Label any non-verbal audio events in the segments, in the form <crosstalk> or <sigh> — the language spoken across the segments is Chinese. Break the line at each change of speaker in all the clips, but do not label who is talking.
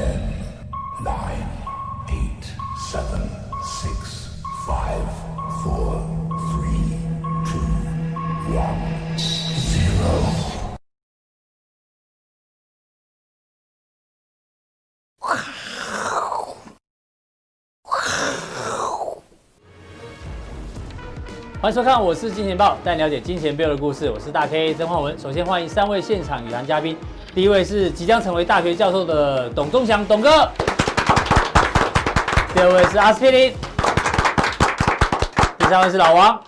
Ten, nine, eight, seven, six, five, four, three, two, one, zero.
欢迎收看，我是金钱豹，带你了解金钱背后的故事。我是大 K 曾焕文。首先欢迎三位现场与谈嘉宾，第一位是即将成为大学教授的董仲祥董哥，第二位是阿司匹林，第三位是老王。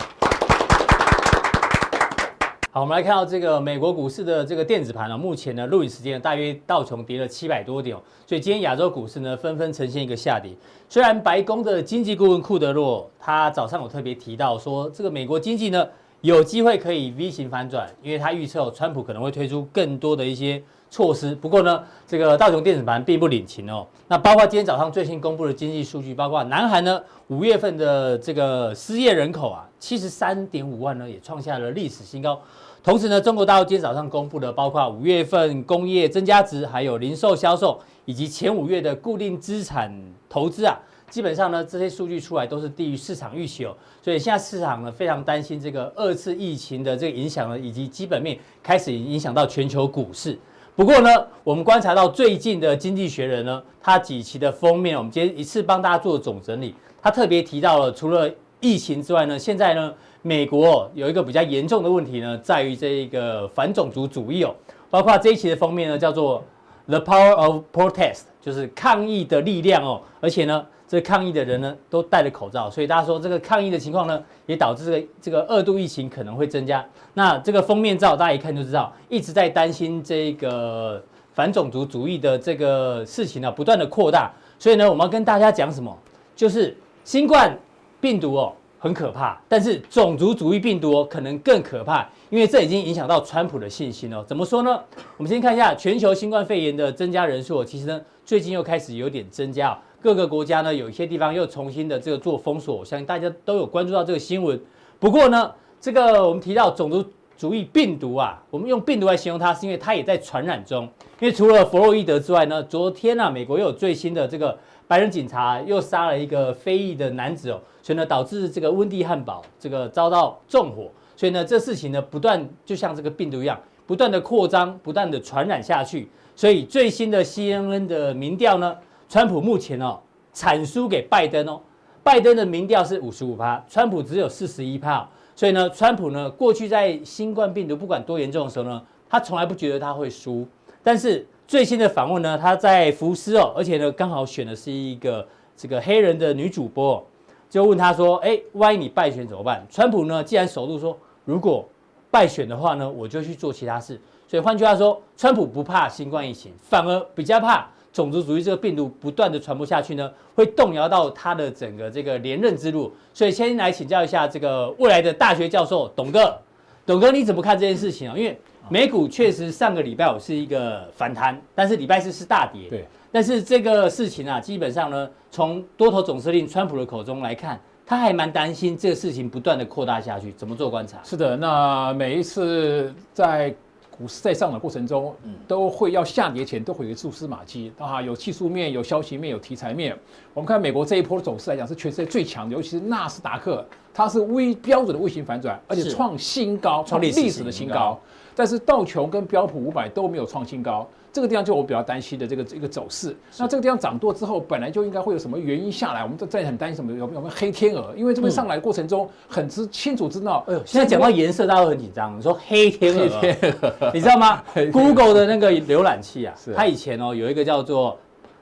好，我们来看到这个美国股市的这个电子盘啊，目前呢录影时间大约道琼跌了七百多点，所以今天亚洲股市呢纷纷呈现一个下跌。虽然白宫的经济顾问库德洛他早上有特别提到说，这个美国经济呢有机会可以 V 型反转，因为他预测川普可能会推出更多的一些措施。不过呢，这个道琼电子盘并不领情哦。那包括今天早上最新公布的经济数据，包括南韩呢五月份的这个失业人口啊七十三点五万呢，也创下了历史新高。同时呢，中国大陆今天早上公布的，包括五月份工业增加值，还有零售销售，以及前五月的固定资产投资啊，基本上呢，这些数据出来都是低于市场预期哦。所以现在市场呢非常担心这个二次疫情的这个影响呢，以及基本面开始影响到全球股市。不过呢，我们观察到最近的《经济学人》呢，它几期的封面，我们今天一次帮大家做总整理，它特别提到了除了疫情之外呢，现在呢。美国有一个比较严重的问题呢，在于这一个反种族主义哦，包括这一期的封面呢，叫做 The Power of Protest，就是抗议的力量哦，而且呢，这抗议的人呢都戴着口罩，所以大家说这个抗议的情况呢，也导致这个这个二度疫情可能会增加。那这个封面照大家一看就知道，一直在担心这个反种族主义的这个事情呢，不断的扩大。所以呢，我们要跟大家讲什么？就是新冠病毒哦。很可怕，但是种族主义病毒哦，可能更可怕，因为这已经影响到川普的信心哦。怎么说呢？我们先看一下全球新冠肺炎的增加人数，其实呢，最近又开始有点增加，各个国家呢，有一些地方又重新的这个做封锁，我相信大家都有关注到这个新闻。不过呢，这个我们提到种族主义病毒啊，我们用病毒来形容它，是因为它也在传染中。因为除了弗洛伊德之外呢，昨天啊，美国又有最新的这个。白人警察又杀了一个非裔的男子哦，所以呢，导致这个温蒂汉堡这个遭到纵火，所以呢，这事情呢不断就像这个病毒一样，不断的扩张，不断的传染下去。所以最新的 CNN 的民调呢，川普目前哦惨输给拜登哦，拜登的民调是五十五趴，川普只有四十一趴。所以呢，川普呢过去在新冠病毒不管多严重的时候呢，他从来不觉得他会输，但是。最新的访问呢，他在福斯哦，而且呢，刚好选的是一个这个黑人的女主播，就问他说：“哎，万一你败选怎么办？”川普呢，既然首度说，如果败选的话呢，我就去做其他事。所以换句话说，川普不怕新冠疫情，反而比较怕种族主义这个病毒不断的传播下去呢，会动摇到他的整个这个连任之路。所以先来请教一下这个未来的大学教授董哥，董哥你怎么看这件事情啊？因为美股确实上个礼拜五是一个反弹，但是礼拜四是大跌。对，但是这个事情啊，基本上呢，从多头总司令川普的口中来看，他还蛮担心这个事情不断的扩大下去。怎么做观察？
是的，那每一次在股市在上涨过程中，都会要下跌前都会有蛛丝马迹啊，有技术面、有消息面、有题材面。我们看美国这一波的走势来讲，是全世界最强的，尤其是纳斯达克，它是微标准的微型反转，而且创新高，创历史的新高。但是道琼跟标普五百都没有创新高，这个地方就我比较担心的这个一个走势。那这个地方涨多之后，本来就应该会有什么原因下来，我们在在很担心什么有有没有黑天鹅？因为这边上来的过程中很知清楚知道，哎呦，
现在讲到颜色大家都很紧张。你说黑天鹅，你知道吗？Google 的那个浏览器啊，它以前哦有一个叫做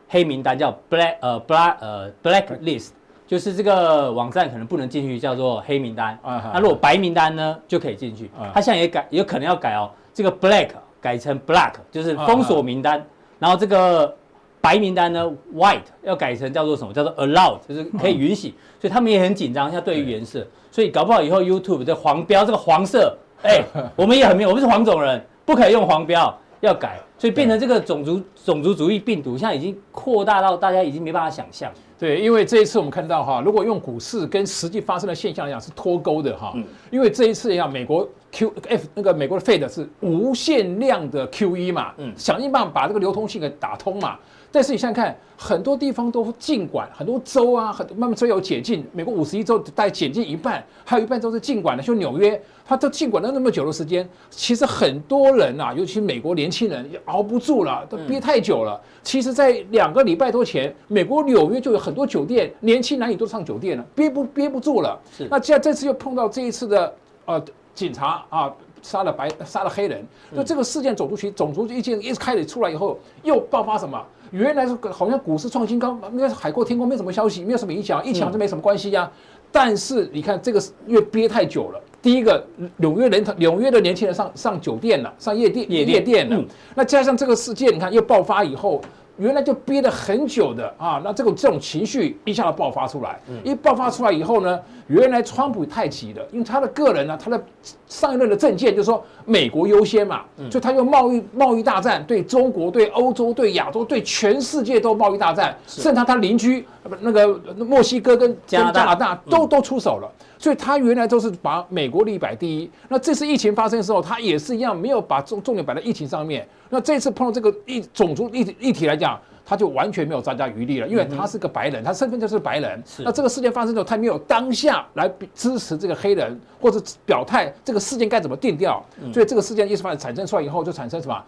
黑名单，叫 Black 呃 Black 呃 Blacklist。就是这个网站可能不能进去，叫做黑名单。那如果白名单呢，就可以进去。它现在也改，有可能要改哦。这个 black 改成 black，就是封锁名单。然后这个白名单呢，white 要改成叫做什么？叫做 allowed，就是可以允许。所以他们也很紧张，像对于颜色。所以搞不好以后 YouTube 的黄标，这个黄色，哎，<laughs> 我们也很明，我们是黄种人，不可以用黄标，要改。所以变成这个种族种族主义病毒，现在已经扩大到大家已经没办法想象。
对，因为这一次我们看到哈，如果用股市跟实际发生的现象来讲是脱钩的哈，因为这一次呀，美国 Q F 那个美国的 Fed 是无限量的 QE 嘛，嗯，想尽办法把这个流通性给打通嘛。但是你想想看，很多地方都禁管，很多州啊，很多慢慢都有解禁。美国五十一州大概解禁一半，还有一半都是禁管的，就纽约，它都禁管了那么久的时间。其实很多人啊，尤其是美国年轻人也熬不住了，都憋太久了。嗯、其实，在两个礼拜多前，美国纽约就有很多酒店，年轻男女都上酒店了，憋不憋不住了。是。那既然这次又碰到这一次的呃警察啊。杀了白，杀了黑人，那这个事件种族群种族意见一开始出来以后，又爆发什么？原来是好像股市创新高，应该是海阔天空，没什么消息，没有什么影响，疫情好像没什么关系呀、啊。但是你看这个越憋太久了，第一个纽约人，纽约的年轻人上上酒店了，上夜店夜夜店了，那加上这个事件，你看又爆发以后。原来就憋了很久的啊，那这种这种情绪一下子爆发出来，一爆发出来以后呢，原来川普太急了，因为他的个人呢，他的上一任的政见就是说美国优先嘛，所以他用贸易贸易大战对中国、对欧洲、对亚洲、对全世界都贸易大战，甚至他他邻居那个墨西哥跟加拿大，都都出手了，所以他原来都是把美国立摆第一。那这次疫情发生的时候，他也是一样，没有把重重点摆在疫情上面。那这次碰到这个一种族议议题来讲，他就完全没有招架余地了，因为他是个白人，他身份就是白人。那这个事件发生之后，他没有当下来支持这个黑人，或者表态这个事件该怎么定调。所以这个事件一发产生出来以后，就产生什么？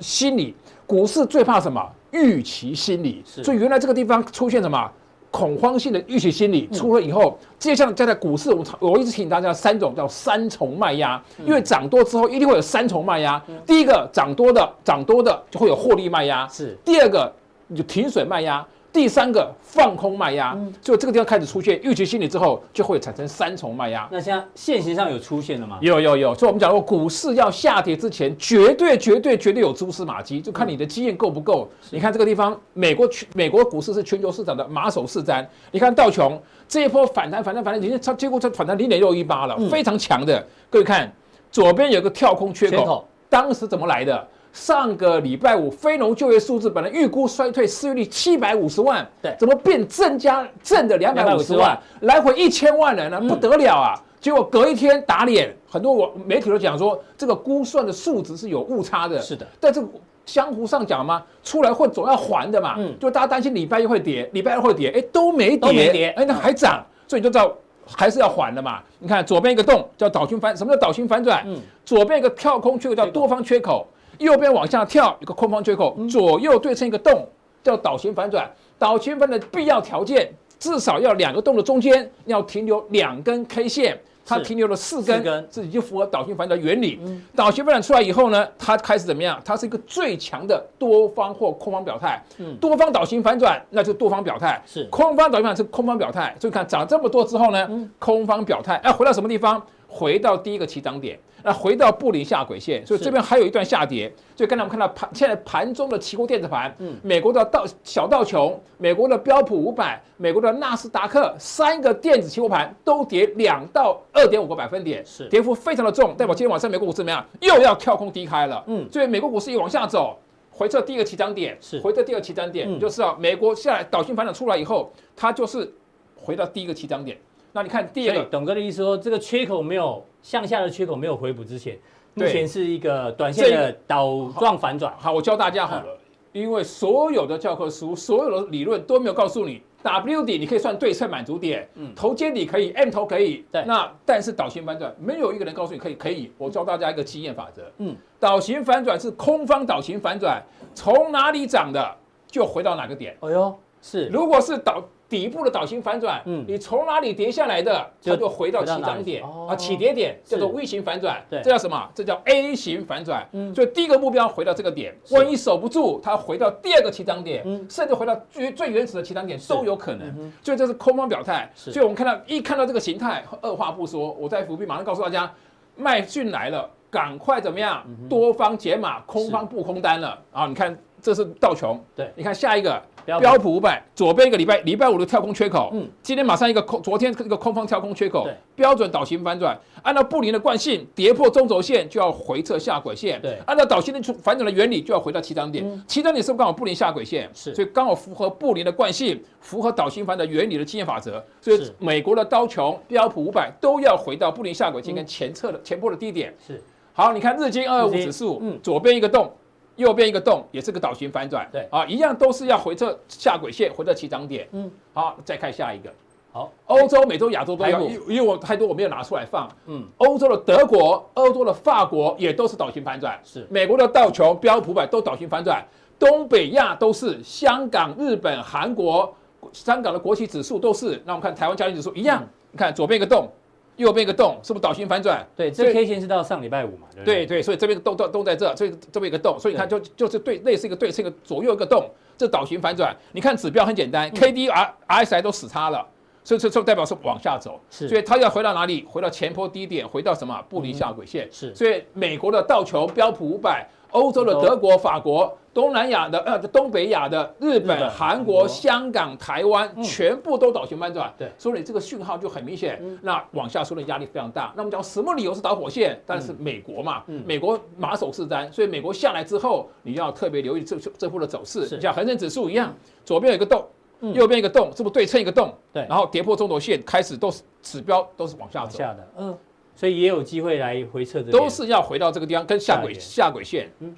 心理股市最怕什么？预期心理。所以原来这个地方出现什么？恐慌性的预期心理出了以后，接下来再在股市，我我一直提醒大家三种叫三重卖压，因为涨多之后一定会有三重卖压。第一个涨多的涨多的就会有获利卖压，是第二个就停损卖压。第三个放空卖压，就这个地方开始出现预期心理之后，就会产生三重卖压。
那现在现行上有出现了吗？
有有有，所以我们讲过，股市要下跌之前，绝对绝对绝对有蛛丝马迹，就看你的经验够不够。你看这个地方，美国全美国股市是全球市场的马首是瞻。你看道琼这一波反弹反弹反弹，已经超几乎才反弹零点六一八了，非常强的。各位看，左边有个跳空缺口，当时怎么来的？上个礼拜五，非农就业数字本来预估衰退失业率七百五十万，对，怎么变增加正的两百五十万，来回一千万人呢？不得了啊！结果隔一天打脸，很多我媒体都讲说这个估算的数值是有误差的。是的，但是江湖上讲嘛，出来混总要还的嘛。嗯，就大家担心礼拜一会跌，礼拜二会跌，哎，都没跌，哎，那还涨，所以你就知道还是要还的嘛。你看左边一个洞叫倒心反，什么叫倒心反转？嗯，左边一个跳空缺口叫多方缺口。右边往下跳一个空方缺口，左右对称一个洞，叫倒形反转。倒形反转的必要条件，至少要两个洞的中间要停留两根 K 线，它停留了四根，自己就符合倒形反转原理。倒形反转出来以后呢，它开始怎么样？它是一个最强的多方或空方表态。多方倒形反转，那就多方表态；是空方倒形反转是空方表态。所以看涨这么多之后呢，空方表态，哎回到什么地方？回到第一个起涨点。那回到布林下轨线，所以这边还有一段下跌。所以刚才我们看到盘，现在盘中的期货电子盘，嗯，美国的道小道琼、美国的标普五百、美国的纳斯达克三个电子期货盘都跌两到二点五个百分点，是跌幅非常的重，代表今天晚上美国股市怎么样？又要跳空低开了，嗯，所以美国股市一往下走，回测第一个起涨点，是回测第二个起涨点，嗯，就是啊，美国下来倒性反转出来以后，它就是回到第一个起涨点。那你看第二个，
董哥的意思说，这个缺口没有向下的缺口没有回补之前，目前是一个短线的倒状反转。
好，我教大家好了，因为所有的教科书、所有的理论都没有告诉你，W 底你可以算对称满足点，嗯，头肩底可以，M 头可以，对。那但是倒型反转，没有一个人告诉你可以，可以。我教大家一个经验法则，嗯，倒型反转是空方倒型反转，从哪里涨的就回到哪个点。哎呦，是，如果是倒。底部的倒型反转，嗯，你从哪里跌下来的，它就回到起涨点啊，起跌点叫做 V 型反转，对，这叫什么？这叫 A 型反转。嗯，所以第一个目标回到这个点，万一守不住，它回到第二个起涨点，甚至回到最最原始的起涨点都有可能。所以这是空方表态。所以我们看到一看到这个形态，二话不说，我在伏笔马上告诉大家，卖讯来了，赶快怎么样？多方解码，空方不空单了啊！你看，这是道琼，对，你看下一个。标普。五百左边一个礼拜礼拜五的跳空缺口，嗯，今天马上一个空，昨天一个空方跳空缺口，标准导型反转，按照布林的惯性，跌破中轴线就要回撤下轨线，对，按照导型的反转的原理就要回到起涨点，起涨点是不是刚好布林下轨线？是，所以刚好符合布林的惯性，符合导型反转原理的经验法则，所以美国的刀琼、标普五百都要回到布林下轨线跟前侧的前波的低点。是，好，你看日经二二五指数，嗯，左边一个洞。右边一个洞也是个倒型反转，
对。
啊，一样都是要回测下轨线，回测起涨点。
嗯，
好，再看下一个，
好，
欧洲、美洲、亚洲都要，因因为我太多我没有拿出来放。
嗯，
欧洲的德国、欧洲的法国也都是倒型反转，
是。
美国的道琼、标普百都倒型反转，东北亚都是，香港、日本、韩国、香港的国企指数都是。那我们看台湾加权指数一样，
嗯。
你看左边一个洞，右边一个洞，是不是倒型反转？对，
这 K 线是到上礼拜五嘛，
对对？所以这边洞洞洞在这，这这边一个洞，所以你看就就是对类似一个对称一个左右一个洞，这倒型反转。你看指标很简单，K D R R S I 都死叉了，所以这这代表是往下走，
是
所以它要回到哪里？回到前坡低点，回到什么？布林下轨线。
是
所以美国的道琼、标普五百，欧洲的德国、法国。东南亚的呃，东北亚的
日本、韩国、
香港、台湾，全部都倒行反转。
对
所以这个讯号就很明显，那往下说的压力非常大。那我们讲什么理由是导火线？但是美国嘛，美国马首是瞻，所以美国下来之后，你要特别留意这这波的走势。
是
像恒生指数一样，左边有一个洞，右边一个洞，是不是对称一个洞？
对
然后跌破中轴线，开始都是指标都是往下走，
下的，嗯，所以也有机会来回撤的
都是要回到这个地方，跟下轨
下
轨。线。嗯。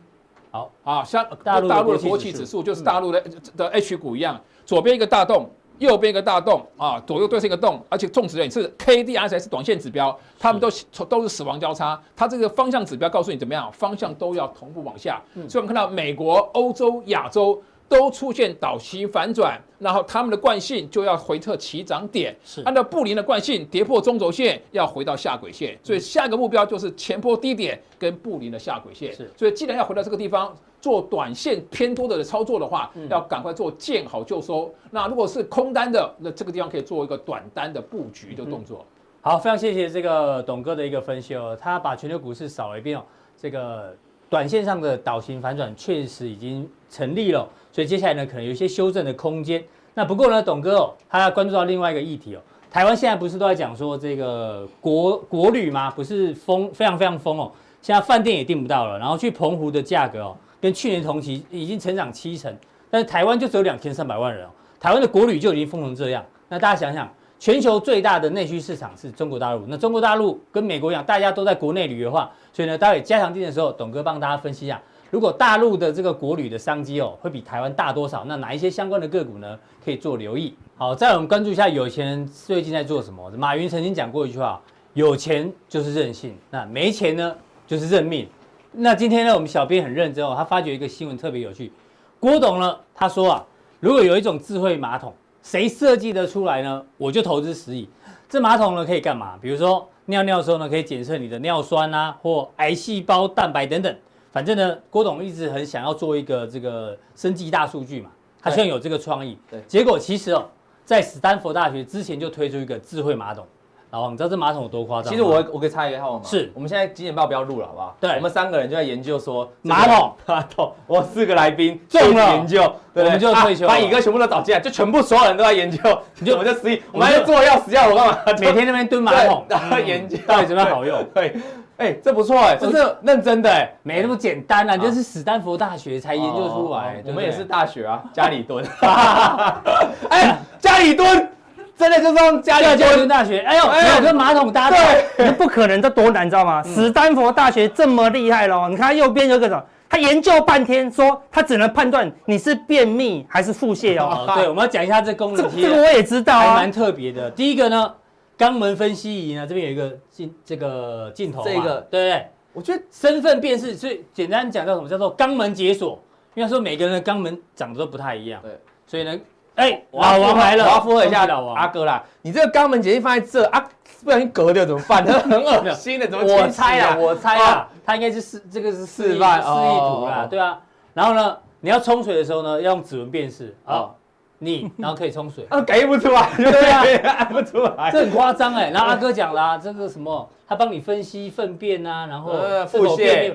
好，
啊，像
大陆的
大陆的
国企指
数。就是大陆的的 H 股一样，左边一个大洞，右边一个大洞啊，左右对称一个洞，而且种植人是 KDRS 是短线指标，他们都都是死亡交叉，它这个方向指标告诉你怎么样，方向都要同步往下，所以我们看到美国、欧洲、亚洲。都出现倒型反转，然后他们的惯性就要回测起涨点，
是
按照布林的惯性跌破中轴线要回到下轨线，所以下一个目标就是前波低点跟布林的下轨线。
是
所以既然要回到这个地方做短线偏多的操作的话，要赶快做见好就收。那如果是空单的，那这个地方可以做一个短单的布局的动作。
好，非常谢谢这个董哥的一个分析哦，他把全球股市扫了一遍哦，这个短线上的倒型反转确实已经成立了。所以接下来呢，可能有一些修正的空间。那不过呢，董哥哦，他要关注到另外一个议题哦。台湾现在不是都在讲说这个国国旅吗？不是疯，非常非常疯哦。现在饭店也订不到了，然后去澎湖的价格哦，跟去年同期已经成长七成，但是台湾就只有两千三百万人哦。台湾的国旅就已经疯成这样。那大家想想，全球最大的内需市场是中国大陆。那中国大陆跟美国一样，大家都在国内旅游化，所以呢，待会加强錠的时候，董哥帮大家分析一下。如果大陆的这个国旅的商机哦，会比台湾大多少？那哪一些相关的个股呢？可以做留意。好，再我们关注一下有钱人最近在做什么。马云曾经讲过一句话：有钱就是任性，那没钱呢就是认命。那今天呢，我们小编很认真哦，他发觉一个新闻特别有趣。郭董呢，他说啊，如果有一种智慧马桶，谁设计得出来呢？我就投资十亿。这马桶呢可以干嘛？比如说尿尿的时候呢，可以检测你的尿酸啊，或癌细胞蛋白等等。反正呢，郭董一直很想要做一个这个生技大数据嘛，他希望有这个创意。对，结果其实哦，在斯坦福大学之前就推出一个智慧马桶。然后你知道这马桶有多夸张？
其实我我可以插一个号码。
是
我们现在几点报不要录了，好不好？
对，
我们三个人就在研究说
马桶，
马桶。<laughs> 我四个来宾
中了
研究，
我们就退休，
把乙哥全部都找进来，就全部所有人都在研究。你就我们就十一，我们还在做要死要活干嘛？
每天那边蹲马桶，<laughs>
然后研究
到底怎么样好用？<laughs>
对。哎，这不错哎，这是认真的哎，
没那么简单啊，就是史丹佛大学才研究出来。
我们也是大学啊，<laughs> 家里蹲。<laughs> 哎，家里蹲，真的就是用家里
蹲大学。哎呦，没有跟马桶搭对，
那不可能，这多难，你知道吗？史丹佛大学这么厉害喽，你看右边有个什么？他研究半天，说他只能判断你是便秘还是腹泻哦。<laughs>
对，我们要讲一下这功能。
这个我也知道啊，
还蛮特别的。第一个呢。肛门分析仪呢，这边有一个镜，这个镜头，这个对不对？我觉得身份辨识，所以简单讲叫什么？叫做肛门解锁。因为说每个人的肛门长得都不太一样，对，所以呢，哎，老王来了，
我要附和一下老王阿哥啦。你这个肛门解析放在这啊，不小心隔掉怎么办？<laughs> 很恶心的，怎么？
我猜啊，我猜啊，他应该是示这个是示范示意图啦，对啊。然后呢，你要冲水的时候呢，要用指纹辨识啊。你然后可以冲水，<laughs>
啊，改不出来，
对啊，<laughs>
改不出来，
这很夸张哎。然后阿哥讲啦，这个什么，他帮你分析粪便啊，然后
腹泻，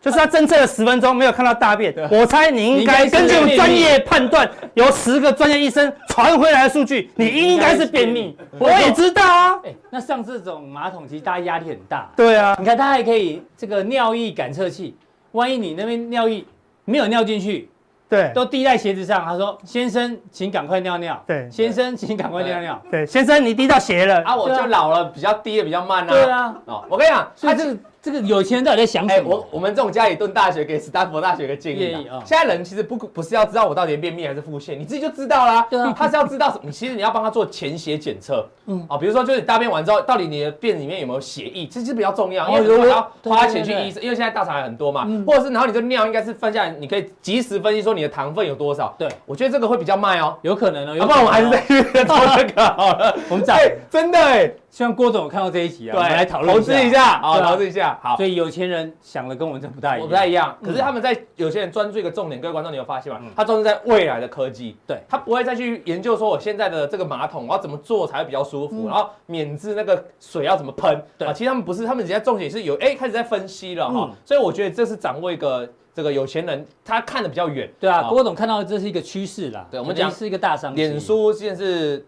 就是他侦测了十分钟没有看到大便。我猜你应该根据专业判断，由十个专业医生传回来的数据，你应该是便秘。我也知道啊。
哎，那像这种马桶，其实大家压力很大。
对啊，
你看它还可以这个尿液感测器，万一你那边尿液没有尿进去。
对，
都滴在鞋子上。他说：“先生，请赶快尿尿。”
对，
先生，请赶快尿尿。
对，先生，你滴到鞋了
啊！我就老了，比较滴的比较慢啊。
对啊。
哦，我跟你讲，
他这个这个有钱人到底在想
哎、
什么？
我我们这种家里蹲大学给斯坦福大学一个建
议啊
啊，现在人其实不不是要知道我到底便秘还是腹泻，你自己就知道啦。
对啊
他是要知道什么？你其实你要帮他做潜血检测，嗯，啊，比如说就是你大便完之后，到底你的便里面有没有血液，这是比较重要，因为
有有
你要花钱去医生，因为现在大肠癌很多嘛，或者是然后你的尿应该是分下来，你可以及时分析说你的糖分有多少。
对，
我觉得这个会比较慢哦。
有可能哦，有
要不然我们还是在 <laughs> 做这个好了。
我们讲
哎，真的哎，
希望郭总有看到这一集啊，
对，
我们来讨论
投资一下啊，
对啊。
投资一下，好。
所以有钱人想的跟我们真不太一样，
我不太一样，可是他们在有些人专注一个重点，各位观众，你有发现吗？
嗯。
他专注在未来的科技，
对。
他不会再去研究说我现在的这个马桶我要怎么做才会比较舒服，
嗯。
然后免治那个水要怎么喷，
对。
啊，其实他们不是，他们直接重点是有哎开始在分析了哈。
嗯，
所以我觉得这是掌握一个这个有钱人他看的比较远，
对啊，郭总看到这是一个趋势啦，
对我们
讲是一个大商机。
脸书现在是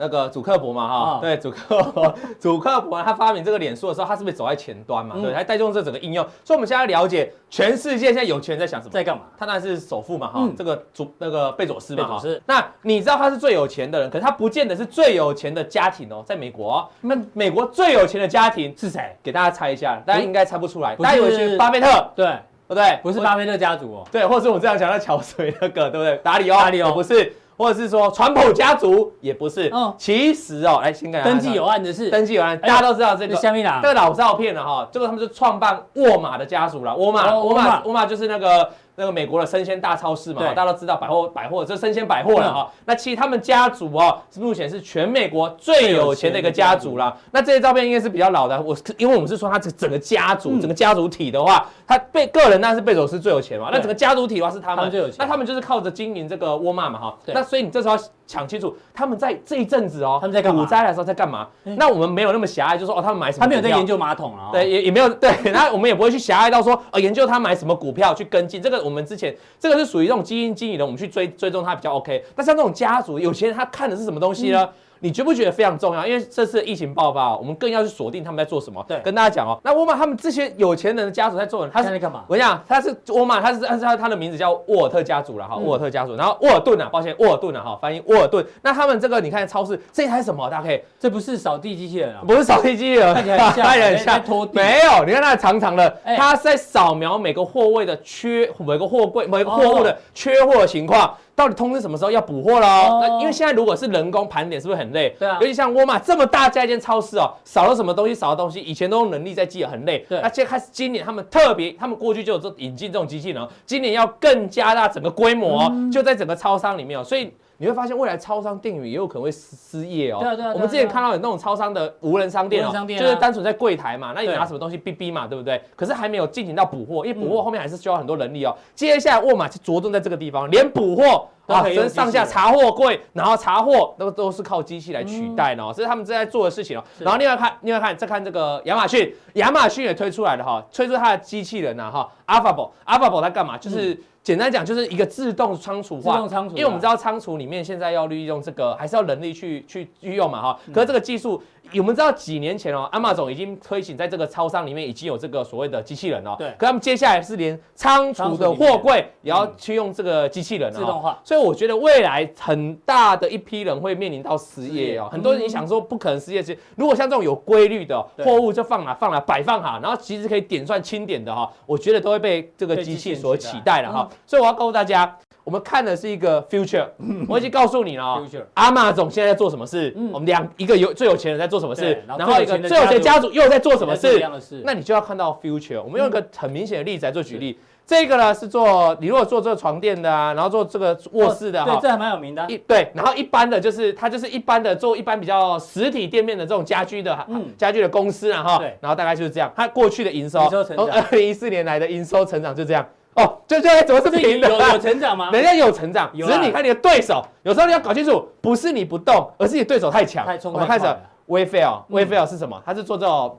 那个主克伯嘛哈，
啊。
对，祖克伯，<laughs> 祖克伯他发明这个脸书的时候，他是不是走在前端嘛？
嗯。
对，还带动这整个应用，所以我们现在了解全世界现在有钱人在想什么。
在干嘛？
他当然是首富嘛，哈、
嗯。
这个祖那个贝佐斯嘛，
贝佐斯。
哈那你知道他是最有钱的人，可是他不见得是最有钱的家庭哦，在美国、哦，那美国最有钱的家庭
是谁？
给大家猜一下，大家应该猜不出
来，
大家以为是巴菲特，
对，
对不对？
不是巴菲特家族哦，
对，或者是我这样讲的桥水那个，对不对？达里奥，
达里
奥不是，或者是说川普家族也不是，
哦。
其实哦，来先跟大家
登记有案的是
登记有案，大家都知道这个
这。下面啦
这，个老照片了哈，这个他们是创办沃尔玛的家族啦，沃尔玛，
哦
沃尔玛，
沃
玛就是那个那个美国的生鲜大超市嘛，大家都知道百货百货，这生鲜百货了哈。那其实他们家族哦，目前是全美国最有钱的一个家族啦。那这些照片应该是比较老的，我因为我们是说他这整个家族，
嗯。
整个家族体的话，他被个人那是贝佐斯最有钱嘛，那整个家族体的话是他
们。最有钱。
那他们就是靠着经营这个沃尔玛嘛哈。那所以你这时候要想清楚，他们在这一阵子哦，
他们在干嘛
股灾的时候在干嘛？那我们没有那么狭隘，就说哦，他们买什么？
他没有在研。究马桶啊，哦
对，，也也没有对，<laughs> 那我们也不会去狭隘到说，呃，研究他买什么股票去跟进，这个我们之前这个是属于这种基金经理的，我们去追追踪他比较 OK。那像这种家族有些人，他看的是什么东西呢？你觉不觉得非常重要？因为这次疫情爆发、哦，我们更要去锁定他们在做什么。
对
跟大家讲哦，那沃尔玛他们这些有钱人的家族在做什么？他是
他在干嘛？
我跟你讲，他是沃尔玛，他是他是他他的名字叫沃尔特家族了哈，
嗯
沃尔特家族。然后沃尔顿啊，抱歉，沃尔顿啊哈，翻译沃尔顿。那他们这个你看超市这一台什么？大家可以
这不是扫地机器人啊，
不是扫地机器人，
看起来很像
看起来很像
拖地
没有，你看它长长的，
哎
它是在扫描每个货位的缺，每个货柜、每个货物的
哦
缺货情况，到底通知什么时候要补货了那因为现在如果是人工盘点，是不是很累？
对啊
尤其像沃尔玛这么大家一间超市哦，少了什么东西，少了东西，以前都用人力在记，很累。
对
那现在开始今年他们特别，他们过去就有这引进这种机器人哦，今年要更加大整个规模就在整个超商里面哦，所以。你会发现未来超商店员也有可能会失失业哦。
对啊对啊
我们之前看到有那种超商的无人商店哦
商，店啊
就是单纯在柜台嘛，那你拿什么东西哔哔嘛，对不对？可是还没有进行到补货，因为补
嗯
货后面还是需要很多人力哦。接下来沃尔玛就着重在这个地方，连补货啊，
都可以用
跟上下查货柜，然后查货都都是靠机器来取代呢哦，这是他们正在做的事情哦。然后另外看，另外看，再看这个亚马逊，亚马逊也推出来了哈，推出它的机器人呐哈，Alphable，Alphable 它干嘛？就是。简单讲就是一个自动仓储化，
自动仓储啊
因为我们知道仓储里面现在要利用这个，还是要人力去去去用嘛哈。可是这个技术，我们知道几年前哦，Amazon 已经推行在这个超商里面已经有这个所谓的机器人哦。
对
可他们接下来是连仓储的货柜也要去用这个机器人哦
自动化。
所以我觉得未来很大的一批人会面临到失
业。
哦很多人你想说不可能失业，其实如果像这种有规律的货物就放哪放哪摆放好，然后其实可以点算清点的哈，我觉得都会被这个
被
机器所取代了哈。所以我要告诉大家。我们看的是一个 future，我已经告诉你了哦
Future。
阿玛总现在在做什么事？
嗯
我们两一个有最有钱人在做什么事，
然
后一个
最有
钱家族又在做什
么
事？那你就要看到 future。我们用一个很明显的例子来做举例。这个呢是做你如果做这个床垫的啊，然后做这个卧室的哈，，
哦对这还蛮有名的啊。
一对，然后一般的就是它就是一般的做一般比较实体店面的这种家居的
嗯
家居的公司啊哈
对，
然后大概就是这样，它过去的营收
营收成长
从二零一四年来的营收成长就这样哦，就就怎么是
这
平的
有有成长吗？<laughs>
人家有成
长，
只是你看你的对手，有时候你要搞清楚，不是你不动，而是你对手太强
太。冲
我们开始
太快了
Wayfair，Wayfair 是什么？它是做这种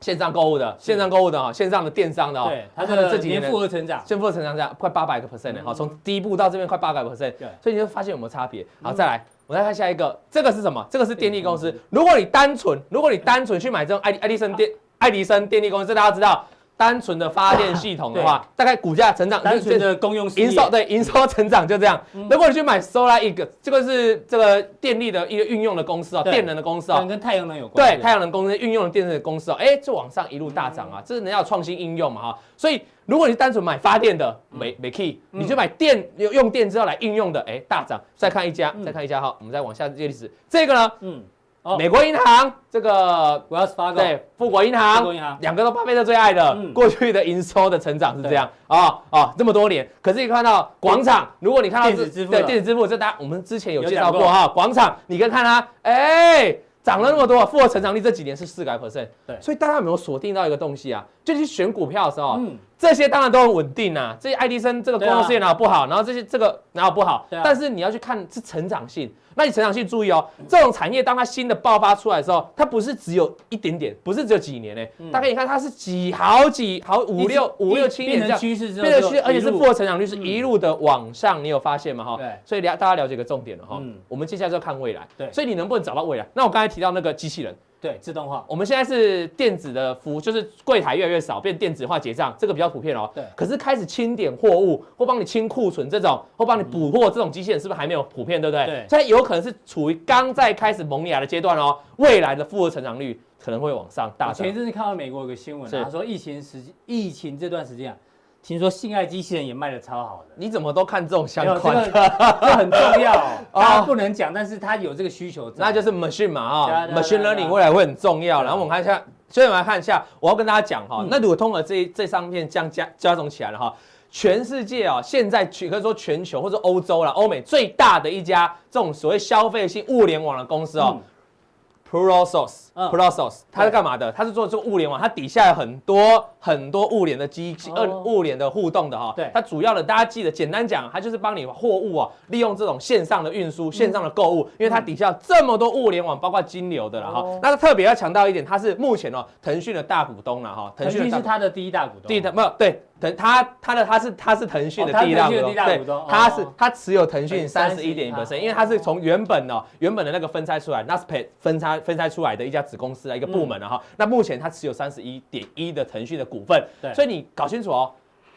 线上购物的，线上购物的哈，线上的电商的哈。
对，它
它的
的
这几年
复合成长，
先复合成长价快八百个 percent 呢，好，从第一步到这边快八百个 percent，
对
所以你就发现有没有差别？好，再来，我再看下一个，这个是什么？这个是电力公司。如果你单纯，如果你单纯去买这种爱爱迪生电爱迪生电力公司，大家知道，单纯的发电系统的话，大概股价成长
单纯的公用
营收对营收成长就这样。如果你去买 SolarEdge，这个是这个电力的一个运用的公司哦，电能的公司哦，
跟太阳能有关。
对，太阳能公司运用的电能的公司哦，哎，就往上一路大涨啊，这是人家创新应用嘛哈。所以如果你单纯买发电的，没没 key，你就买电用电之后来应用的，哎，大涨。再看一家，再看一家哈，我们再往下这个例子，这个呢，嗯。美国银行这个，
我要是发
对富国银行，两个都巴菲特最爱的，过去的营收的成长是这样。啊啊，这么多年，可是你看到广场，如果你看到
电子支付，
对电子支付，这大家我们之前有介绍过哈，广场，你可以看它，哎。涨了那么多，复合成长率这几年是四个 percent，对，所以大家有没有锁定到一个东西啊？就是选股票的时候，嗯，这些当然都很稳定啊。这些爱迪生这个工作事业哪有不好？然后这些这个哪有不好？但是你要去看是成长性。那你成长性注意哦，这种产业当它新的爆发出来的时候，它不是只有一点点，不是只有几年呢。大概你看它是几好几好五六五六七年这样
趋势，
变成趋势，而且是复合成长率是一路的往上，你有发现吗？哈，对，所以了大家了解一个重点了哈。我们接下来就要看未来，对，所以你能不能找到未来？那我刚才提到那个机器人。
对，自动化。我们
现在是电子的服务，就是柜台越来越少，变电子化结账，这个比较普遍哦。对。可是开始清点货物或帮你清库存这种，或帮你补货这种机器人，是不是还没有普遍？对不对？对。所以有可能是处于刚在开始萌芽的阶段哦。未来的复合成长率可能会往上大涨。
前阵子看到美国有个新闻，他说疫情时疫情这段时间啊。听说性爱机器人也卖的超好的，
你怎么都看这种相关的？
这很重要，<laughs> 大家不能讲，但是它有这个需求，
那就是 machine 嘛啊，machine learning 未来会很重要。然后我们看一下，所以我们来看一下，我要跟大家讲哈，那如果通过这这上面这样加加总起来了哈，全世界啊，现在可以说全球或者欧洲啦，欧美最大的一家这种所谓消费性物联网的公司哦。Prosus，Prosus，它是干嘛的？它是做这个物联网，它底下有很多很多物联的机器，呃，物联的互动的哈。对，它主要的大家记得，简单讲，它就是帮你货物啊，利用这种线上的运输、线上的购物，因为它底下这么多物联网，包括金流的了哈。那它特别要强调一点，它是目前哦，腾讯的大股东了哈。
腾讯是它的第一大股东。
第一大没有对。腾他他的他是他是腾讯的第一大股东，对，他是他持有腾讯三十一点一 percent，因为他是从原本哦原本的那个分拆出来，Naspers 分拆分拆出来的一家子公司啊一个部门了哈。那目前他持有三十一点一的腾讯的股份，对，所以你搞清楚哦，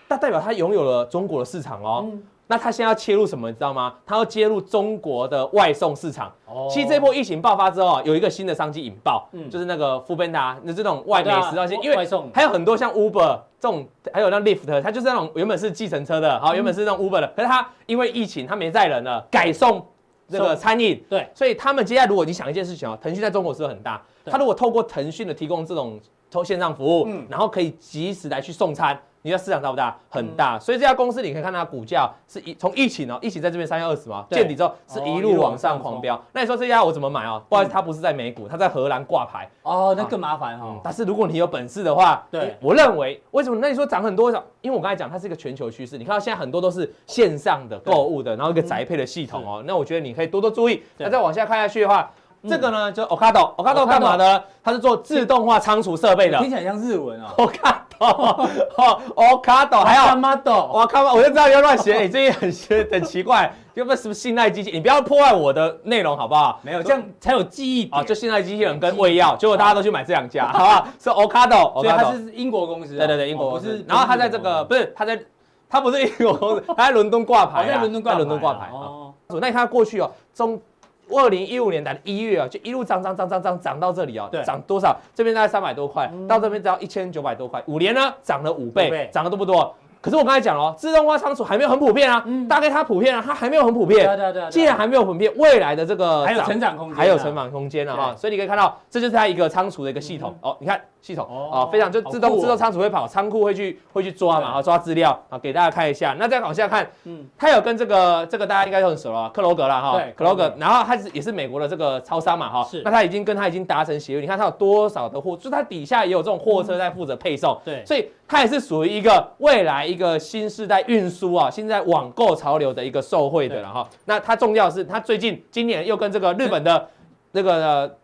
那代表他拥有了中国的市场哦。那他现在要切入什么，你知道吗？他要接入中国的外送市场。哦，其实这波疫情爆发之后啊，有一个新的商机引爆，嗯，就是那个 foodpanda，那这种外卖食东西，因为还有很多像 Uber 这种，还有那 Lyft，它就是那种原本是计程车的，好，原本是那种 Uber 的，可是它因为疫情，它没载人了，改送这个餐饮，对，所以他们接下来如果你想一件事情哦，腾讯在中国是不是很大？他如果透过腾讯的提供这种抽线上服务，嗯，然后可以及时来去送餐。你的市场大不大？很大，所以这家公司你可以看它股价是一从疫情哦，疫情在这边三月二十嘛，见底之后是一路往上狂飙。那你说这家我怎么买哦？不好意思，它不是在美股，它在荷兰挂牌。
哦，那更麻烦哈。
但是如果你有本事的话，对，我认为为什么？那你说涨很多少？因为我刚才讲它是一个全球趋势，你看到现在很多都是线上的购物的，然后一个宅配的系统哦。那我觉得你可以多多注意。那再往下看下去的话。这个呢，就 Ocado，Ocado 干嘛呢？它是做自动化仓储设备的。
听起来像日文啊。<laughs>
Ocado，Ocado，<laughs> 还有
Ocado，
我靠，我就知道你要乱写，你这些很 <laughs> 很奇怪，有没有什么信赖机器？你不要破坏我的内容好不好？
没有，这样才有记忆
啊。就信赖机器人跟胃药，结果大家都去买这两家，好不好？是 Ocado，
所以它是英国公司。
对对对，英国公司。然后它在这个不是，它在，它不是英国公司，它在伦敦挂牌，
在伦敦挂
伦敦挂牌。哦。那你看它过去哦，中。二零一五年的一月啊，就一路涨涨涨涨涨涨到这里啊，涨多少？这边大概三百多块，到这边只要一千九百多块，五年呢涨了五倍，涨得多不多？可是我刚才讲了，自动化仓储还没有很普遍啊，大概它普遍啊，它还没有很普遍。对对对。既然还没有普遍，未来的这个
还有成长空间，
还有成长空间了哈。所以你可以看到，这就是它一个仓储的一个系统哦。你看系统哦，非常就自动自动仓储会跑，仓库会去会去抓嘛，抓资料啊，给大家看一下。那再往下看，嗯，它有跟这个这个大家应该都很熟了，克罗格了哈。对，克罗格。然后它是也是美国的这个超商嘛哈。是。那它已经跟它已经达成协议，你看它有多少的货，就它底下也有这种货车在负责配送。对。所以它也是属于一个未来一个新世代运输啊，现在网购潮流的一个受惠的了哈。那它重要的是，它最近今年又跟这个日本的那个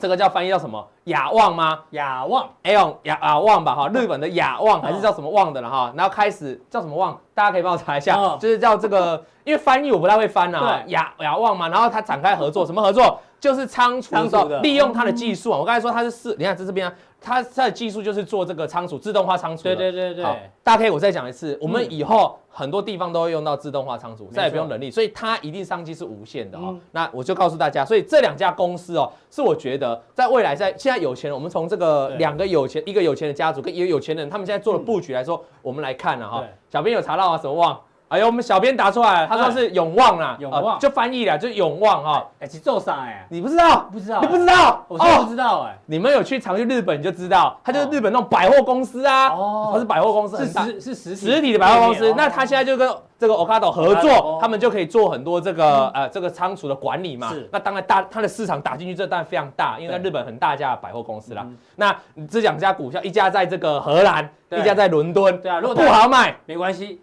这个叫翻译叫什么？雅旺吗？
雅旺，
哎呦，雅雅旺吧哈，日本的雅旺还是叫什么旺的了哈，然后开始叫什么旺，大家可以帮我查一下，就是叫这个，因为翻译我不太会翻呐，雅雅旺嘛，然后他展开合作，什么合作？就是仓储的，利用它的技术啊，我刚才说它是四，你看这这边啊。它它的技术就是做这个仓储，自动化仓储。
对对对对。
好，大家可以我再讲一次，我们以后很多地方都会用到自动化仓储，再也不用人力，所以它一定商机是无限的哦。那我就告诉大家，所以这两家公司哦，是我觉得在未来在现在有钱人，我们从这个两个有钱一个有钱的家族跟一个有钱人，他们现在做的布局来说，我们来看了哈。小编有查到啊，什么旺？哎呦，我们小编答出来了，他说是永旺啦，
永旺
就翻译了，就永旺哈。
哎，是做啥哎？
你不知道？
不知道？
你不知道？
我真不知道哎。
你们有去常去日本你就知道，它就是日本那种百货公司啊。哦。它是百货公司，
是实是实
实体的百货公司。那他现在就跟这个 Ocado 合作，他们就可以做很多这个呃这个仓储的管理嘛。是。那当然大它的市场打进去，这当然非常大，因为在日本很大家百货公司啦。那这两家股票，一家在这个荷兰，一家在伦敦。
对啊，如果
不好买
没关系。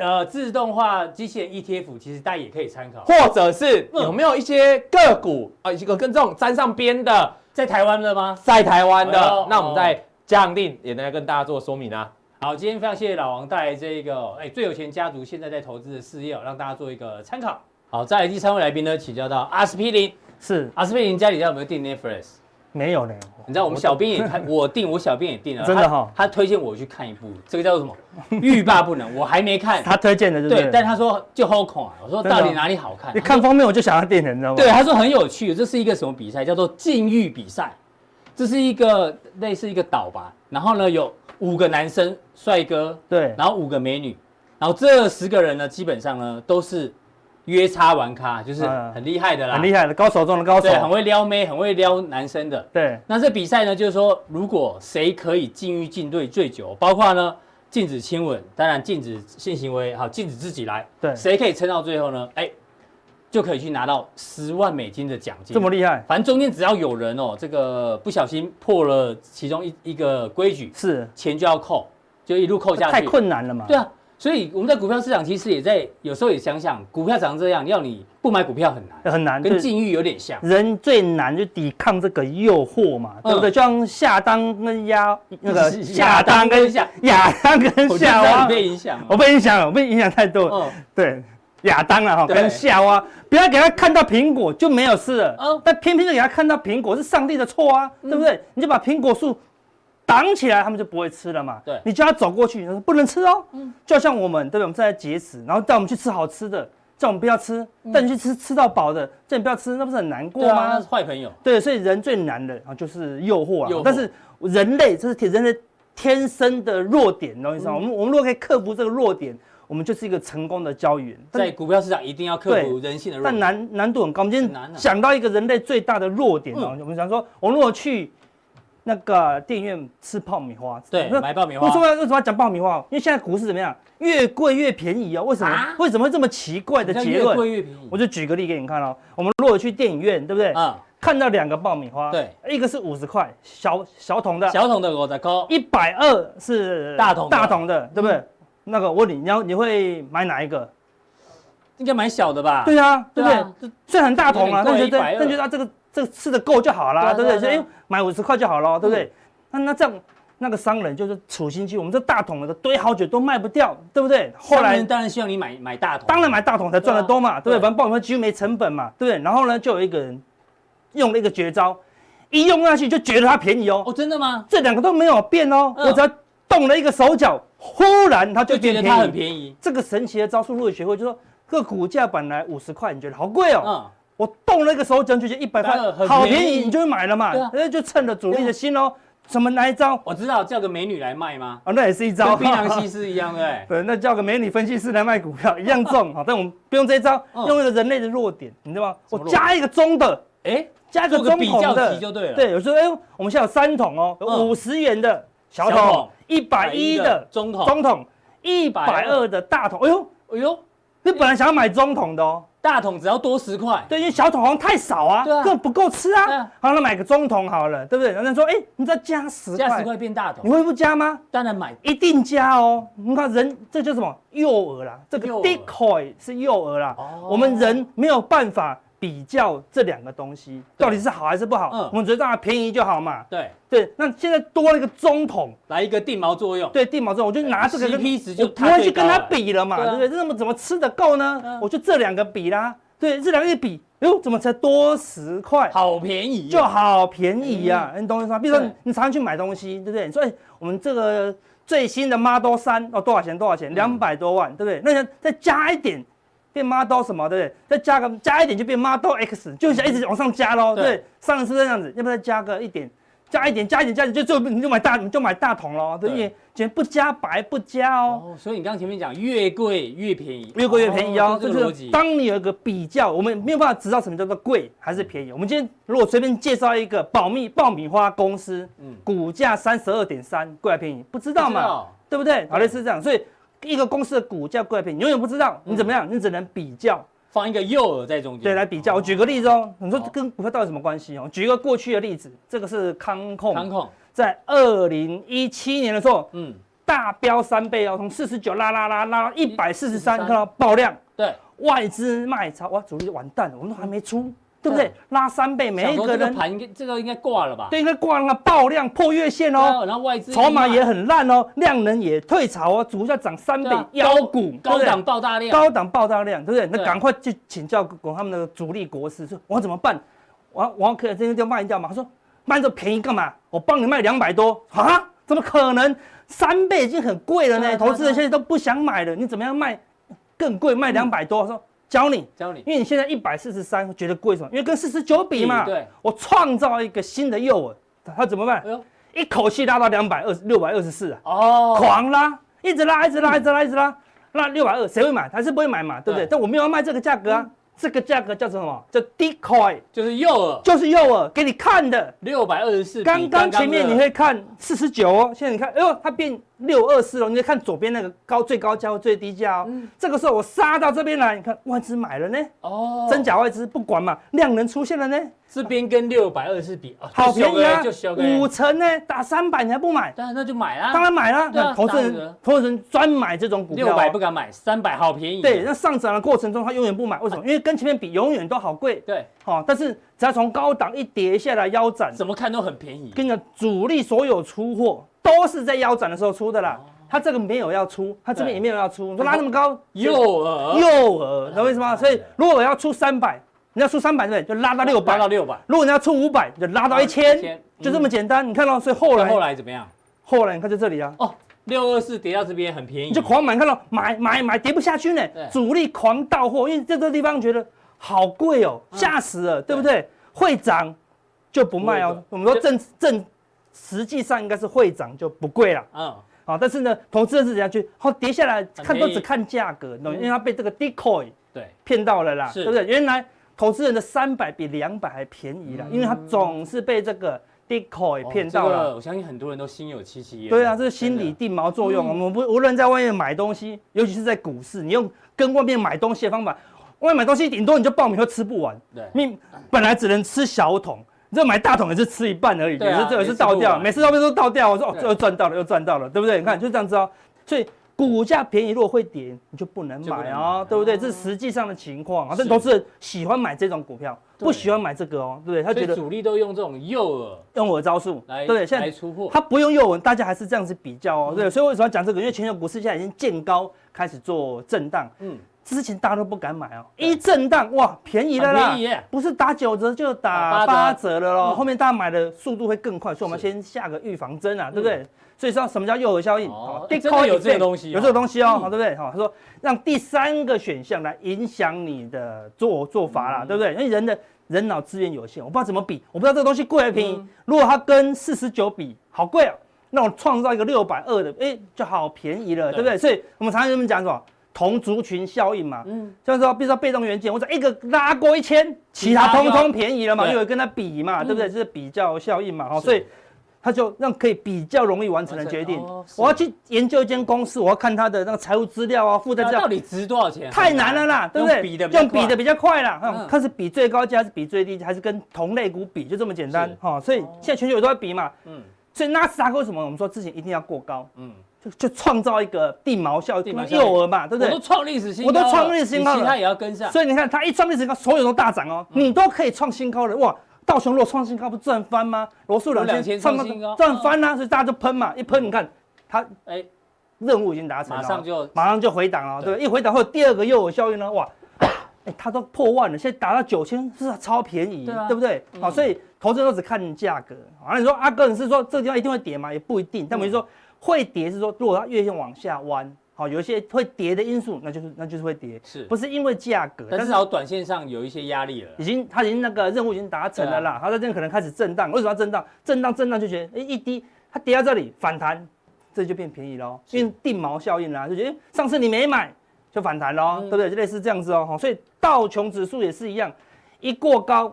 呃，自动化机器人 ETF 其实大家也可以参考，
或者是有没有一些个股啊，一个跟这种沾上边的，
在台湾的吗？
在台湾的，那我们再加强錠也能来跟大家做说明啊。
好，今天非常谢谢老王带来这个，哎，最有钱家族现在在投资的事业，让大家做一个参考。好，再来第三位来宾呢，请教到阿司匹林，
是
阿司匹林家里有没有订 Netflix？
没有呢，
你知道我们小编也看，<laughs> 我订，我小编也订了，
真的哈，
他推荐我去看一部，这个叫做什么？欲罢不能，我还没看，<laughs>
他推荐的，对，
但他说就好恐啊，我说到底哪里好看？
你看封面我就想要订了，你知道吗？
对，他说很有趣，这是一个什么比赛？叫做禁欲比赛，这是一个类似一个岛吧，然后呢有五个男生帅哥，对，然后五个美女，然后这十个人呢基本上呢都是。约叉玩咖就是很厉害的啦，
很厉害的高手中的高手，
对，很会撩妹，很会撩男生的。对，那这比赛呢，就是说，如果谁可以禁欲禁对最久，包括呢禁止亲吻，当然禁止性行为，好，禁止自己来，对，谁可以撑到最后呢？哎，就可以去拿到十万美金的奖金。
这么厉害？
反正中间只要有人哦，这个不小心破了其中一一个规矩，是钱就要扣，就一路扣下去。
太困难了嘛？
对啊。所以我们在股票市场其实也在有时候也想想，股票长这样，要你不买股票很难，
很难，
跟禁欲有点像。
人最难就抵抗这个诱惑嘛，对不对？就像夏当跟亚那个 <laughs> 亚当跟夏亚当跟夏娃
被影响，
我被影响了，我被影响太多。对，亚当啊哈跟夏娃，不要给他看到苹果就没有事了，但偏偏就给他看到苹果是上帝的错啊，对不对？你就把苹果树。挡起来，他们就不会吃了嘛。对，你叫他走过去，他说不能吃哦。嗯，就像我们，对不对？我们正在节食，然后带我们去吃好吃的，叫我们不要吃，带你去吃吃到饱的，叫你不要吃，那不是很难过吗？
那是坏朋友。
对，所以人最难的啊，就是诱惑啊。但是人类这是天人类天生的弱点，你懂我意思吗？我们我们如果可以克服这个弱点，我们就是一个成功的交易员。
在股票市场一定要克服人性的弱点，
但难难度很高。我们今天想到一个人类最大的弱点啊，我们想说，我们如果去。那个电影院吃爆米花，
对，买爆米花。
为什么为什么要讲爆米花？因为现在股市怎么样？越贵越便宜哦。为什么？为什么会这么奇怪的结论？越贵越便宜。我就举个例给你看哦。我们如果去电影院，对不对？啊。看到两个爆米花，对，一个是五十块，小小桶的，
小桶的我在扣。
一百二是
大桶
大桶的，对不对？那个我问你，你要你会买哪一个？
应该买小的吧？
对啊，对不对？虽然很大桶啊，但觉得但觉得这个。这个吃的够就好了，对不对？所以买五十块就好了，对不对？那那这样，那个商人就是处心积虑，我们这大桶的堆好久都卖不掉，对不对？
后来当然希望你买买大桶，
当然买大桶才赚得多嘛，对不对？反正爆米花几乎没成本嘛，对不对？然后呢，就有一个人用了一个绝招，一用下去就觉得它便宜哦。
哦，真的吗？
这两个都没有变哦，我只要动了一个手脚，忽然它就觉得它很便宜。这个神奇的招数，如果学会，就说这个股价本来五十块，你觉得好贵哦。嗯。我动了一个手脚，就一百块好便宜，你就会买了嘛。那啊，就趁着主力的心哦。什么哪一招？
我知道叫个美女来卖吗？
啊，那也是一招，
跟槟榔西施一样，对。<laughs>
对，那叫个美女分析师来卖股票一样重啊。<laughs> 但我们不用这一招，用一个人类的弱点，你知道吗？我加一个中的，哎，加一个中桶的
就对了。
对，有时候哎，我们现在有三桶哦，五十元的小桶，一百一的中桶，中桶，一百二的大桶。哎呦，哎呦，你本来想要买中桶的哦。
大桶只要多十块，
对，因为小桶好像太少啊，根本不够吃啊。好，那买个中桶好了，对不对？人家说，哎，你再加十块，
加十块变大桶，
你会不加吗？
当然买，
一定加哦。你看人，这叫什么？诱饵啦，这个 decoy 是诱饵啦。我们人没有办法比较这两个东西到底是好还是不好。嗯，我们觉得让它便宜就好嘛。
对
对，那现在多了一个中统，
来一个定毛作用。
对，定毛作用，我就拿这个跟
CP 值就
不会去跟它比了嘛，对不对？这怎么怎么吃得够呢？我就这两个比啦。对，这两个一比，哟，怎么才多十块？
好便宜，
就好便宜呀！你懂我意思吗？比如说你常常去买东西，对不对？你说，哎我们这个最新的 Model 三哦，多少钱？多少钱？两百多万，对不对？那再加一点。变 Model 什么，对不对？再加个加一点就变 Model X，就想一直往上加喽，对，对。上次这样子，要不要再加个一点？加一点，加一点，加一点，就最后你就买大，你就买大桶喽，对不对？绝不加白不加哦。
哦，所以你刚刚前面讲越贵越便宜，
越贵越便宜哦，这个逻辑。当你有一个比较，我们没有办法知道什么叫做贵还是便宜。我们今天如果随便介绍一个保密爆米花公司，嗯，股价三十二点三，贵还便宜？不知道嘛，对不对？好类似这样，所以。一个公司的股价贵品，你永远不知道你怎么样，你只能比较，
放一个诱饵在中间，
对，来比较。我举个例子哦，你说跟股票到底什么关系哦？举一个过去的例子，这个是康控，
康控。
在二零一七年的时候，嗯，大飙三倍哦，从四十九拉拉拉拉到一百四十三，看到爆量，
对，
外资卖超，哇，主力完蛋了，我们都还没出。对不对？拉三倍，每一个人
盘这个应该挂了吧？
对，应该挂了，爆量破月线哦。
然后外资
筹码也很烂哦，量能也退潮哦，股价涨三倍，妖股
高档爆大量，
高档爆大量，对不对？那赶快去请教他们的主力国师，说我怎么办？我我可以今天就卖掉吗？他说卖这便宜干嘛？我帮你卖两百多啊？怎么可能？三倍已经很贵了呢，投资人现在都不想买了，你怎么样卖更贵？卖两百多？说。教你，教你，因为你现在一百四十三，觉得贵什么？因为跟四十九比嘛。对，我创造一个新的诱饵，他怎么办？一口气拉到两百二十六百二十四啊！哦，狂拉，一直拉，<laughs> 一直拉，一直拉，一直拉，那六百二，谁会买？还是不会买嘛，对不对？但我没有要卖这个价格啊。这个价格叫做什么？叫 decoy，
就是诱饵，
就是诱饵，给你看的。
六百二十四，
刚刚前面你会看四十九哦，现在你看，哎呦，它变六二四了。你看左边那个高最高价或最低价哦。嗯。这个时候我杀到这边来，你看外资买了呢。哦。真假外资不管嘛，量能出现了呢。
这边跟六百二十四比，
好便宜啊，五成呢，打三百你还不买？
当然那就买啦，
当然买啦。那投资人，投资人专买这种股票，
六百不敢买，三百好便宜。
对，那上涨的过程中他永远不买，为什么？因为跟前面比永远都好贵。
对，
好，但是只要从高档一跌下来腰斩，
怎么看都很便宜。
跟你讲，主力所有出货都是在腰斩的时候出的啦，他这个没有要出，他这边也没有要出，你说拉那么高，
诱饵，
诱饵，懂我意思吗？所以如果我要出三百。你要出三百对不对？就拉到六百，
拉到六百。
如果你要出五百，就拉到一千，就这么简单。你看到，所以后来
后来怎么样？
后来你看在这里啊。哦，
六二四跌到这边很便宜，
你就狂买，看到买买买跌不下去呢。主力狂到货，因为这个地方觉得好贵哦，吓死了，对不对？会涨就不卖哦。我们说正正，实际上应该是会涨就不贵了。嗯，好，但是呢，投资人是怎样去？好，跌下来看都只看价格，懂？因为他被这个 decoy 对骗到了啦，对不对？原来。投资人的三百比两百还便宜了，因为他总是被这个 decoy 骗到了。
我相信很多人都心有戚戚焉。
对啊，这是心理定锚作用。我们不无论在外面买东西，尤其是在股市，你用跟外面买东西的方法，外面买东西顶多你就爆米花吃不完。对，你本来只能吃小桶，你这买大桶也是吃一半而已，也是这也是倒掉，每次都被都倒掉。我说哦，又赚到了，又赚到了，对不对？你看就这样子哦，所以。股价便宜，如果会跌，你就不能买啊，对不对？这是实际上的情况啊。但投资人喜欢买这种股票，不喜欢买这个哦，对不对？他觉得
主力都用这种诱饵，
用我的招数
来，对，现在出货。
他不用诱饵，大家还是这样子比较哦，对。所以为什么要讲这个？因为全球股市现在已经见高，开始做震荡。嗯，之前大家都不敢买哦，一震荡哇，便宜了啦，不是打九折就打八折了喽。后面大家买的速度会更快，所以我们先下个预防针啊，对不对？所以说，什么叫诱饵效应？
哦，真的有这个东西，
有这个东西哦，好，对不对？好，他说让第三个选项来影响你的做做法啦，对不对？因为人的人脑资源有限，我不知道怎么比，我不知道这个东西贵还是便宜。如果它跟四十九比，好贵哦，那我创造一个六百二的，哎，就好便宜了，对。不对？所以我们常常跟他们讲什么同族群效应嘛，嗯，就是说，比如说被动元件，我说一个拉过一千，其他通通便宜了嘛，因为跟它比嘛，对不对？这是比较效应嘛，哈，所以。他就让可以比较容易完成的决定。我要去研究一间公司，我要看他的那个财务资料啊，负债资料
到底值多少钱？
太难了啦，对不对？用比的比较快啦，嗯，看是比最高价还是比最低，还是跟同类股比，就这么简单哈。所以现在全球都在比嘛，嗯，所以纳斯达克为什么我们说之前一定要过高？嗯，就就创造一个地锚效应，诱饵嘛，对不对？
我都创历史新高，
我都创历史新高了，
其他也要跟上。
所以你看，它一创历史新高，所有都大涨哦，你都可以创新高了，哇！道琼若创新高，不赚翻吗？罗素两千
创新高，
赚翻啦，所以大家就喷嘛，一喷你看它，哎，任务已经达成了，马上就马上就回档了，对，一回档会有第二个诱饵效应呢，哇！哎，它都破万了，现在达到九千，是超便宜，对不对？好，所以投资人都只看价格。啊，你说阿哥，你是说这个地方一定会跌吗？也不一定。但我就说会跌，是说如果它月线往下弯，好，有一些会跌的因素，那就是那就是会跌，是不是因为价格？
但至少短线上有一些压力了，
已经它已经那个任务已经达成了啦。它在这边可能开始震荡，为什么要震荡？震荡震荡就觉得哎一低，它跌到这里反弹，这就变便宜喽，因为定锚效应啦，就觉得上次你没买。就反弹喽，对不对？就类似这样子哦，所以道琼指数也是一样，一过高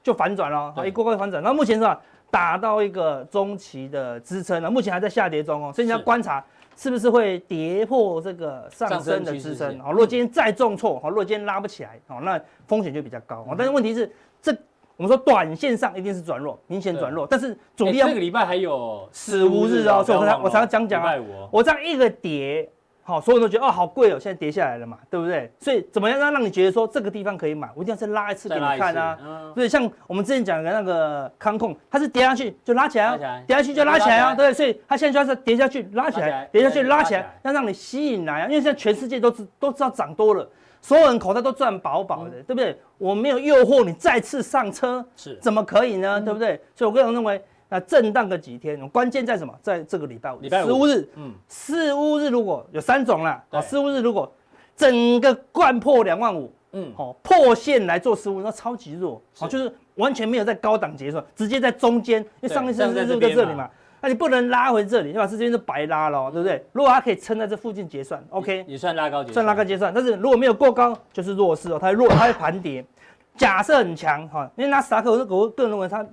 就反转了，一过高就反转。那目前是吧，达到一个中期的支撑了，目前还在下跌中哦，所以你要观察是不是会跌破这个上升的支撑。好，如果今天再重挫，好，如果今天拉不起来，好，那风险就比较高。但是问题是，这我们说短线上一定是转弱，明显转弱。但是主力要
这个礼拜还有
十五日哦，所以我才我才要讲讲啊，我这样一个跌。好，所有人都觉得哦，好贵哦，现在跌下来了嘛，对不对？所以怎么样让让你觉得说这个地方可以买？我一定要再拉一次给你看啊。所以像我们之前讲的那个康控，它是跌下去就拉起来啊，跌下去就拉起来啊，对对？所以它现在就是跌下去拉起来，跌下去拉起来，要让你吸引来啊。因为现在全世界都知都知道涨多了，所有人口袋都赚饱饱的，对不对？我没有诱惑你再次上车，是怎么可以呢？对不对？所以我个人认为。那震荡个几天，关键在什么？在这个礼拜五、礼拜五、四五日，嗯，四五日如果有三种啦，啊，四五日如果整个掼破两万五，嗯，好，破线来做四五，那超级弱，好，就是完全没有在高档结算，直接在中间，因为上一次是在这里嘛，那你不能拉回这里，对吧？这边是白拉了，对不对？如果它可以撑在这附近结算，OK，
也算拉高结算，
算拉高结算，但是如果没有过高，就是弱势哦，它弱，它会盘跌。假设很强哈，因为纳斯达克，我我个人认为它。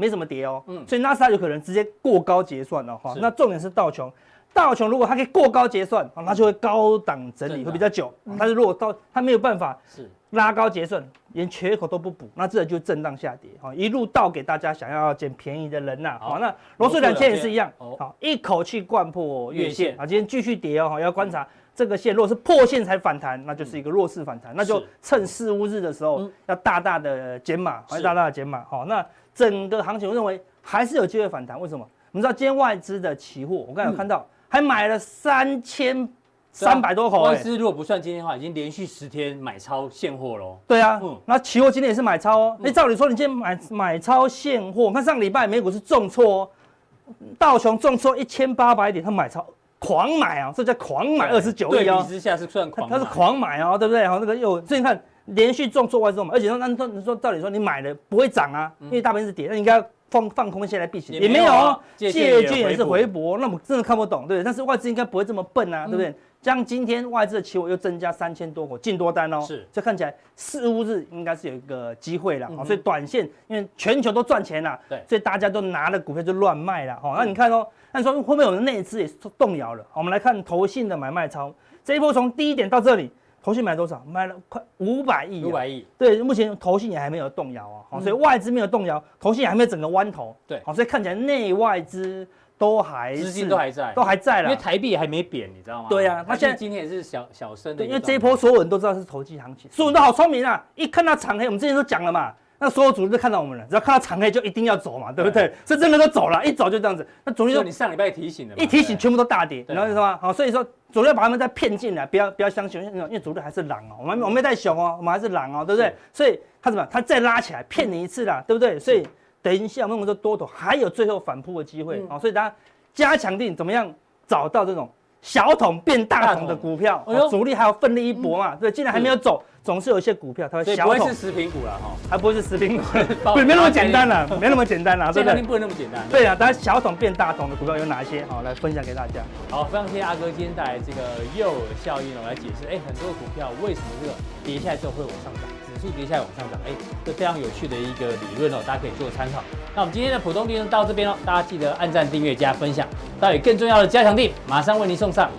没什么跌哦，嗯，所以纳斯达克有可能直接过高结算了哈。那重点是道琼，道琼如果它可以过高结算，它就会高档整理会比较久。但是如果到它没有办法是。拉高结算，连缺口都不补，那这就震荡下跌。哈，一路倒给大家想要捡便宜的人呐。好，那罗素两千也是一样，好，一口气灌破月线啊，今天继续跌哦，要观察这个线，如果是破线才反弹，那就是一个弱势反弹，那就趁四五日的时候要大大的减码，还大大的减码。好，那。整个行情，我认为还是有机会反弹。为什么？我们知道今天外资的期货，我刚才有看到还买了三千三百多口。
外资如果不算今天的话，已经连续十天买超现货喽。
对啊，嗯，那期货今天也是买超哦。那照理说，你今天买买超现货，看上礼拜美股是重挫哦，道琼重挫一千八百点，他买超狂买啊，这叫狂买二十九亿啊。
对比之下是算狂，
他是狂买哦，对不对？好，那个又所以你看。连续重挫外资嘛，而且说，那说你说，照理说你买了不会涨啊，因为大盘是跌，那你应该放放空下来避险，也没有哦，借券也是回补，那我真的看不懂，对不对？但是外资应该不会这么笨啊，对不对？像今天外资的期货又增加三千多口净多单哦，是，这看起来似乎是应该是有一个机会了，所以短线因为全球都赚钱了，对，所以大家都拿了股票就乱卖了，哦，那你看哦，那说会不会有人内资也动摇了？我们来看投信的买卖超，这一波从低点到这里。投信买多少？买了快五百亿。
五百亿。
对，目前投信也还没有动摇啊，好，所以外资没有动摇，投信也还没有整个弯头。对，好，所以看起来内外资都还资
金都还在，
都还在了。
因为台币还没贬，你知道吗？
对啊，
他现在今天也是小小升的。
对，因为这一波所有人都知道是投机行情，所有人都好聪明啊！一看到长黑，我们之前都讲了嘛。那所有主力都看到我们了，只要看到长黑就一定要走嘛，对不对？是真的都走了，一走就这样子。那主力说
你上礼拜提醒的，
一提醒全部都大跌，你知道吗？好，所以说主力把他们再骗进来，不要不要相信，因为主力还是狼哦，我们我们没带熊哦，我们还是狼哦，对不对？所以他怎么？他再拉起来骗你一次啦，对不对？所以等一下我们说多头还有最后反扑的机会啊，所以大家加强定怎么样找到这种小桶变大桶的股票，主力还要奋力一搏嘛，对，竟然还没有走。总是有一些股票，它会小
不会是食品股了哈，
还不会是食品股，<laughs> 对，没那么简单了，没那么简单了，
对不对？不会那么简单。
对啊，但是小桶变大桶的股票有哪些？好，来分享给大家。
好，非常谢谢阿哥今天带来这个诱饵效应呢，我来解释。哎，很多股票为什么这个跌下来之后会往上涨，数跌下来往上涨？哎，这非常有趣的一个理论哦，大家可以做参考。那我们今天的普通錠到这边喽，大家记得按赞、订阅、加分享。到有更重要的加强地，马上为您送上。